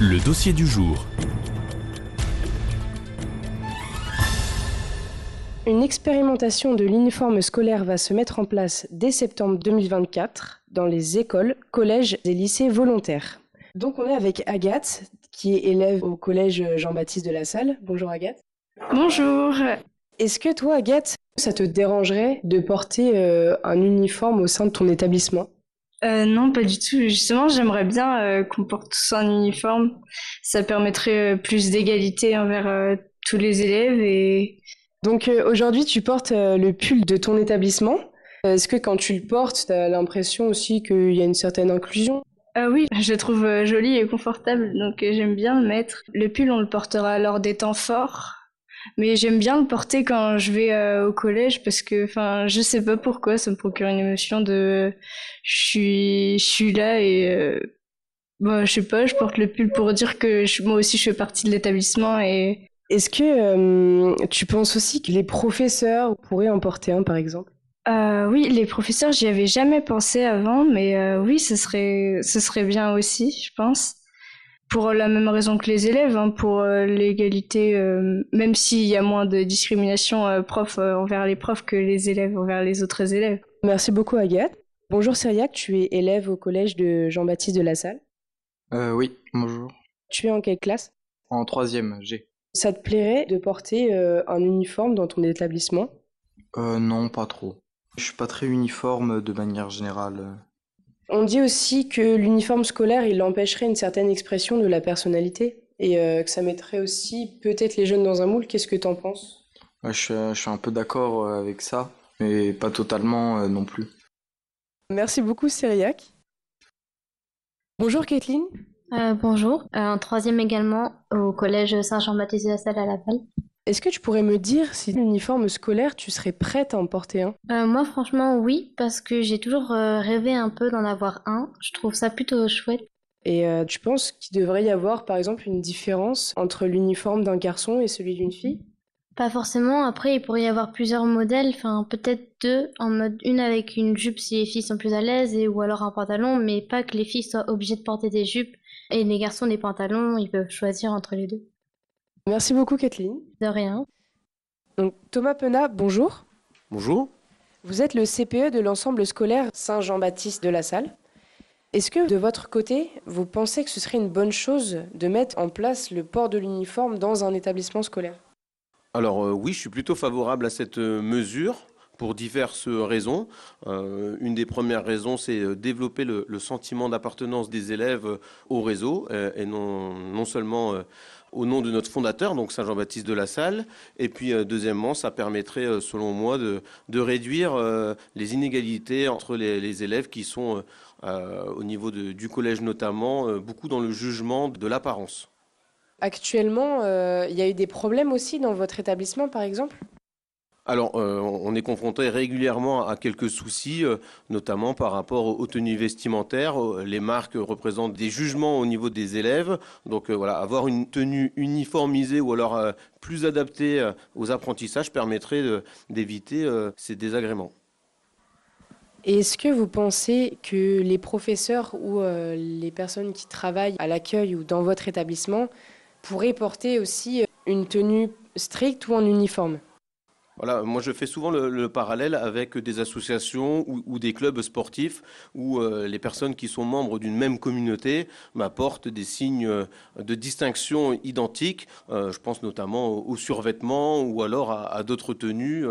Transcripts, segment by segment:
Le dossier du jour. Une expérimentation de l'uniforme scolaire va se mettre en place dès septembre 2024 dans les écoles, collèges et lycées volontaires. Donc on est avec Agathe, qui est élève au collège Jean-Baptiste de la Salle. Bonjour Agathe. Bonjour. Est-ce que toi, Agathe, ça te dérangerait de porter euh, un uniforme au sein de ton établissement? Euh, non, pas du tout. Justement, j'aimerais bien euh, qu'on porte tous un uniforme. Ça permettrait euh, plus d'égalité envers tous les élèves et Donc aujourd'hui, tu portes le pull de ton établissement. Est-ce que quand tu le portes, tu as l'impression aussi qu'il y a une certaine inclusion? Ah oui, je le trouve joli et confortable, donc j'aime bien le mettre. Le pull, on le portera lors des temps forts, mais j'aime bien le porter quand je vais euh, au collège parce que, enfin, je sais pas pourquoi, ça me procure une émotion de, je suis, je suis là et, euh, bah, je sais pas, je porte le pull pour dire que je- moi aussi je fais partie de l'établissement et Est-ce que euh, tu penses aussi que les professeurs pourraient en porter un, par exemple? Oui, les professeurs, j'y avais jamais pensé avant, mais oui, ce serait, ce serait bien aussi, je pense. Pour la même raison que les élèves, hein, pour euh, l'égalité, euh, même s'il y a moins de discrimination euh, prof euh, envers les profs que les élèves envers les autres élèves. Merci beaucoup, Agathe. Bonjour, Cyriac, tu es élève au collège de Jean-Baptiste de la Salle. Euh, oui, bonjour. Tu es en quelle classe? En troisième, G. Ça te plairait de porter euh, un uniforme dans ton établissement? Euh, non, pas trop. Je suis pas très uniforme de manière générale. On dit aussi que l'uniforme scolaire, il empêcherait une certaine expression de la personnalité et euh, que ça mettrait aussi peut-être les jeunes dans un moule. Qu'est-ce que t'en penses? Ouais, je, suis, je suis un peu d'accord euh, avec ça, mais pas totalement euh, non plus. Merci beaucoup, Cyriac. Bonjour, Kathleen. Euh, bonjour, Euh, en troisième également au collège Saint-Jean-Baptiste de la Salle à Laval. Est-ce que tu pourrais me dire si l'uniforme scolaire, tu serais prête à en porter un? Euh, moi franchement oui, parce que j'ai toujours euh, rêvé un peu d'en avoir un. Je trouve ça plutôt chouette. Et euh, tu penses qu'il devrait y avoir, par exemple, une différence entre l'uniforme d'un garçon et celui d'une fille? Pas forcément, après il pourrait y avoir plusieurs modèles, enfin peut-être deux, en mode une avec une jupe si les filles sont plus à l'aise, et ou alors un pantalon, mais pas que les filles soient obligées de porter des jupes et les garçons des pantalons, ils peuvent choisir entre les deux. Merci beaucoup, Kathleen. De rien. Donc, Thomas Penat, bonjour. Bonjour. Vous êtes le CPE de l'ensemble scolaire Saint-Jean-Baptiste de la Salle. Est-ce que de votre côté, vous pensez que ce serait une bonne chose de mettre en place le port de l'uniforme dans un établissement scolaire? Alors euh, oui, je suis plutôt favorable à cette euh, mesure pour diverses raisons. Euh, une des premières raisons, c'est euh, développer le, sentiment d'appartenance des élèves euh, au réseau et non, seulement au nom de notre fondateur, donc Saint-Jean-Baptiste de la Salle. Et puis deuxièmement, ça permettrait, selon moi, de, réduire les inégalités entre les, élèves qui sont, au niveau du collège notamment, beaucoup dans le jugement de l'apparence. Actuellement, il y a eu des problèmes aussi dans votre établissement, par exemple? Alors, euh, on est confronté régulièrement à quelques soucis, euh, notamment par rapport aux tenues vestimentaires. Euh, Les marques représentent des jugements au niveau des élèves. Donc voilà, avoir une tenue uniformisée ou alors plus adaptée aux apprentissages permettrait d'éviter ces désagréments. Est-ce que vous pensez que les professeurs ou les personnes qui travaillent à l'accueil ou dans votre établissement pourraient porter aussi une tenue stricte ou en uniforme? Voilà, moi je fais souvent le, le parallèle avec des associations ou, des clubs sportifs où euh, les personnes qui sont membres d'une même communauté bah, portent des signes euh, de distinction identiques. Euh, je pense notamment aux, survêtements ou alors à, d'autres tenues.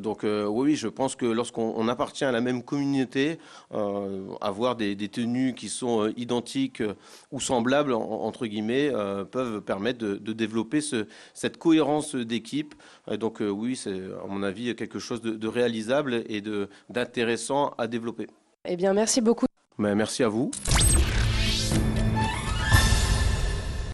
Donc oui, je pense que lorsqu'on on appartient à la même communauté, avoir des, tenues qui sont identiques ou semblables en- entre guillemets peuvent permettre de, développer ce, cette cohérence d'équipe. Donc oui, c'est à mon avis quelque chose de, de réalisable et de d'intéressant à développer. Eh bien, merci beaucoup. Mais merci à vous.